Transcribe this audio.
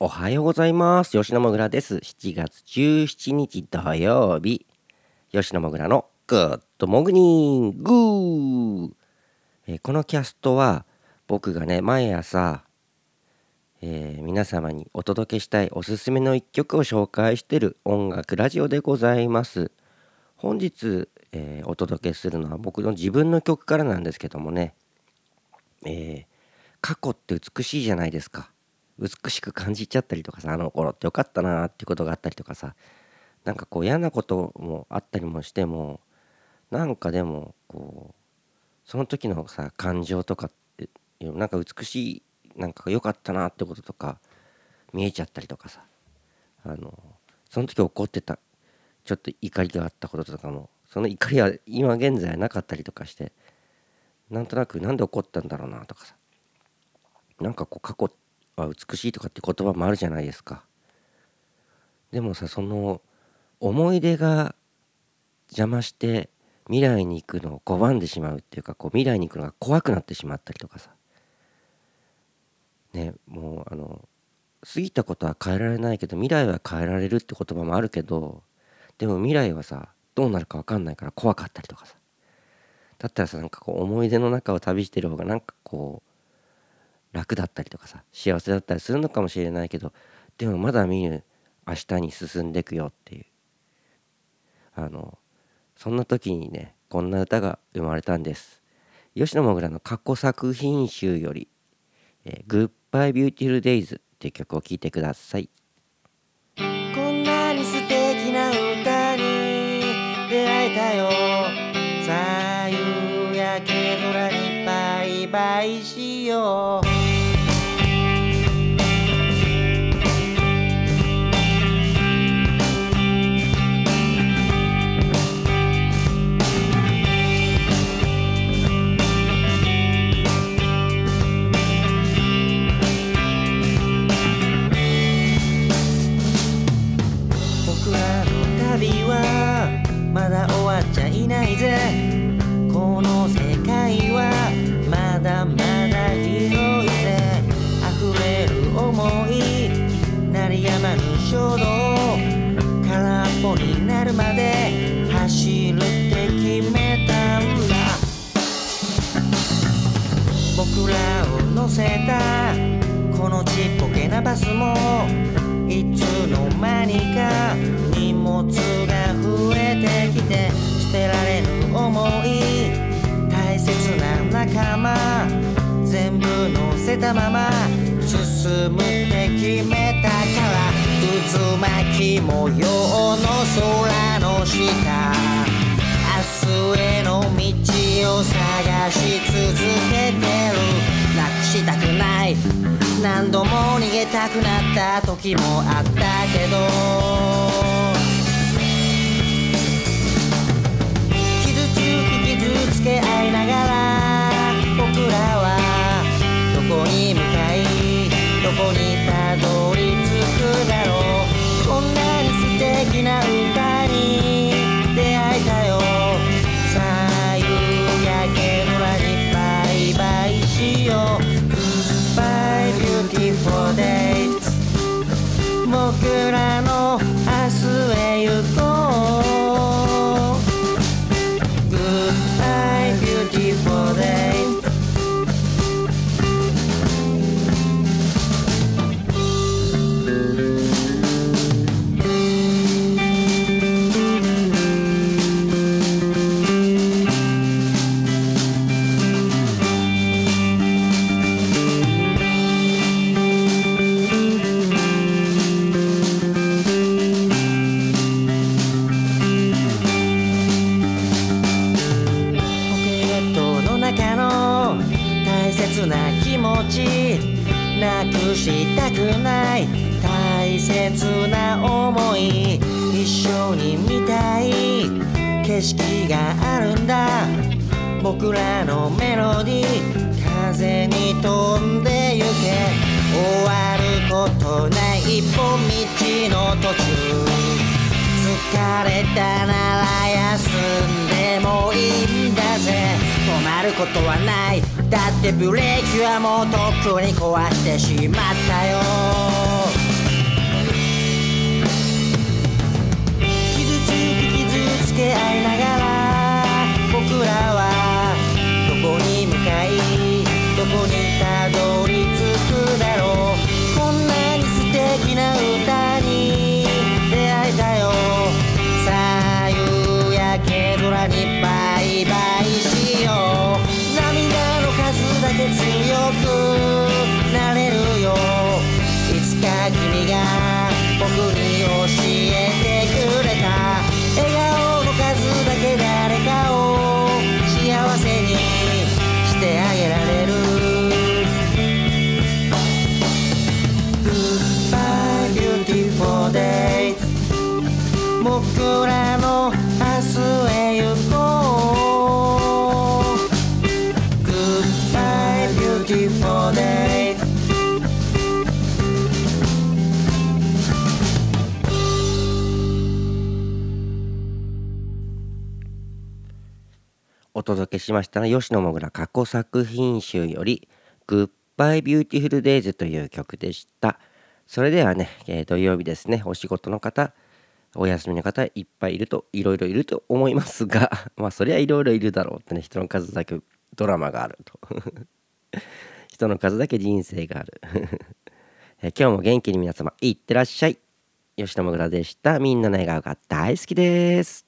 おはようございます。吉野もぐらです。7月17日土曜日。吉野もぐらのグッドモグニング。えーこのキャストは僕がね毎朝、えー皆様にお届けしたいおすすめの一曲を紹介してる音楽ラジオでございます。本日、えーお届けするのは僕の自分の曲からなんですけどもね。えー過去って美しいじゃないですか。美しく感じちゃったりとかさあの頃ってよかったなーっていうことがあったりとかさなんかこう嫌なこともあったりもしてもなんかでもこうその時のさ感情とかってなんか美しいなんか良かったなってこととか見えちゃったりとかさあのその時起こってたちょっと怒りがあったこととかもその怒りは今現在なかったりとかしてなんとなくなんで起こったんだろうなとかさなんかこう過去っては美しいとかって言葉もあるじゃないですか。でもさその思い出が邪魔して未来に行くのを拒んでしまうっていうかこう未来に行くのが怖くなってしまったりとかさ。ねもうあの過ぎたことは変えられないけど未来は変えられるって言葉もあるけどでも未来はさどうなるか分かんないから怖かったりとかさ。だったらさなんかこう思い出の中を旅してる方がなんかこう楽だったりとかさ幸せだったりするのかもしれないけどでもまだ見ぬ明日に進んでいくよっていう。あのそんな時にねこんな歌が生まれたんです。吉野もぐらの過去作品集より「えー、Goodbye Beautiful Days」っていう曲を聴いてください。こんなに素敵な歌に出会えたよ。バイバイしよう。僕らの旅はまだ終わっちゃいないぜ。この世界はだまだ広いぜ溢れる想い鳴りやまぬ衝動空っぽになるまで走るって決めたんだ。僕らを乗せたこのちっぽけなバスもいつの間にか荷物が増えてきて捨てられぬ思いたまま進むって決めたから渦巻き模様の空の下。明日への道を探し続けてる。なくしたくない。何度も逃げたくなった時もあったけど。僕ら切な気持ちなくしたくない。大切な思い一緒に見たい。景色があるんだ。僕らのメロディー風に飛んでゆけ。終わることない一本道の途中。疲れたなら休んでもいい。ることはない。だってブレーキはもうとっくに壊してしまったよ。らの明日へ行こう Goodbye beautiful day お届けしましたのは吉野もぐら過去作品集より「Goodbye Beautiful Days」という曲でした。それではね、えー土曜日ですねお仕事の方お休みの方いっぱいいるといろいろいると思いますが まあそりゃいろいろいるだろうってね人の数だけドラマがあると。人の数だけ人生がある。え今日も元気に皆様いってらっしゃい。吉野もぐらでした。みんなの笑顔が大好きです。